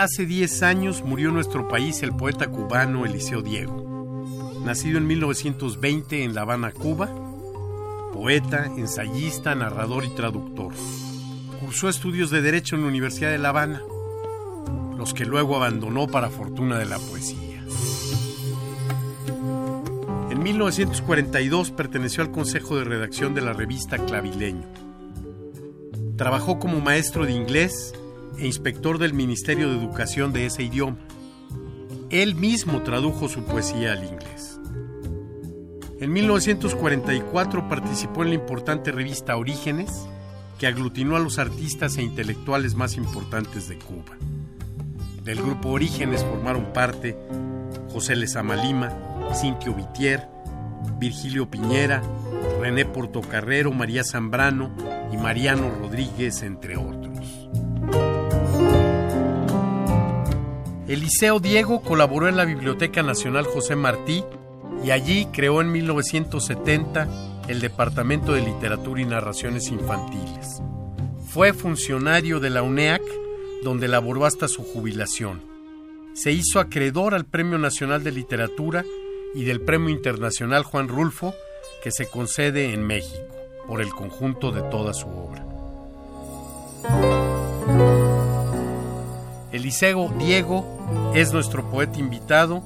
Hace 10 años murió en nuestro país el poeta cubano Eliseo Diego. Nacido en 1920 en La Habana, Cuba, poeta, ensayista, narrador y traductor. Cursó estudios de Derecho en la Universidad de La Habana, los que luego abandonó para fortuna de la poesía. En 1942 perteneció al consejo de redacción de la revista Clavileño. Trabajó como maestro de inglés e inspector del Ministerio de Educación de ese idioma. Él mismo tradujo su poesía al inglés. En 1944 participó en la importante revista Orígenes, que aglutinó a los artistas e intelectuales más importantes de Cuba. Del grupo Orígenes formaron parte José Lezama Lima, Cintio Vitier, Virgilio Piñera, René Portocarrero, María Zambrano y Mariano Rodríguez, entre otros. Eliseo Diego colaboró en la Biblioteca Nacional José Martí y allí creó en 1970 el Departamento de Literatura y Narraciones Infantiles. Fue funcionario de la UNEAC, donde laboró hasta su jubilación. Se hizo acreedor al Premio Nacional de Literatura y del Premio Internacional Juan Rulfo, que se concede en México, por el conjunto de toda su obra. Eliseo Diego es nuestro poeta invitado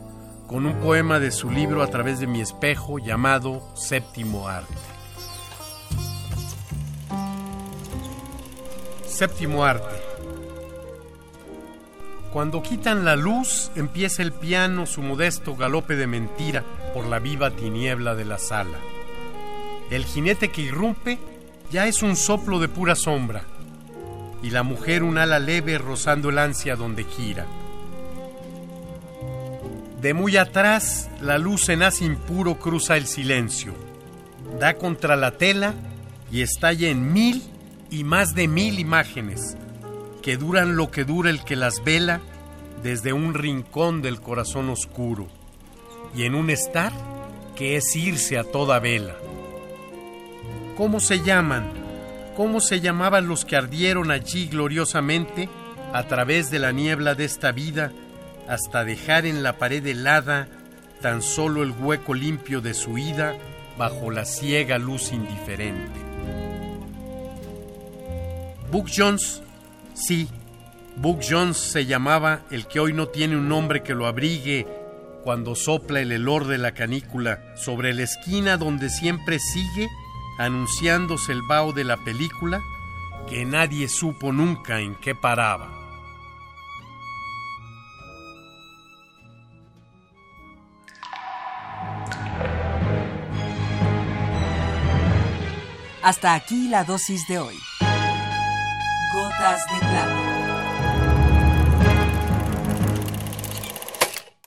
con un poema de su libro A través de mi espejo llamado Séptimo Arte. Séptimo Arte. Cuando quitan la luz, empieza el piano su modesto galope de mentira por la viva tiniebla de la sala. El jinete que irrumpe ya es un soplo de pura sombra y la mujer un ala leve rozando el ansia donde gira. De muy atrás, la luz en haz impuro cruza el silencio, da contra la tela y estalla en mil y más de mil imágenes, que duran lo que dura el que las vela desde un rincón del corazón oscuro, y en un estar que es irse a toda vela. ¿Cómo se llaman? Cómo se llamaban los que ardieron allí gloriosamente a través de la niebla de esta vida hasta dejar en la pared helada tan solo el hueco limpio de su ida bajo la ciega luz indiferente. Book Jones, sí, Book Jones se llamaba el que hoy no tiene un nombre que lo abrigue cuando sopla el helor de la canícula sobre la esquina donde siempre sigue anunciándose el vaho de la película que nadie supo nunca en qué paraba. Hasta aquí la dosis de hoy. Gotas de plata.